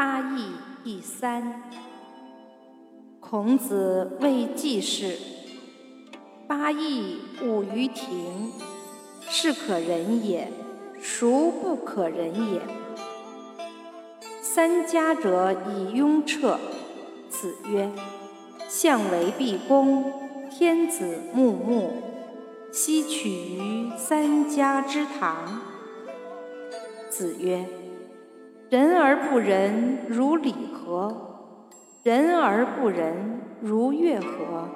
八义第三。孔子谓季氏：“八义五于庭，是可忍也，孰不可忍也？”三家者以雍彻。子曰：“相为毕公，天子穆穆，奚取于三家之堂？”子曰：“人而不仁，如礼何？人而不仁，如乐何？”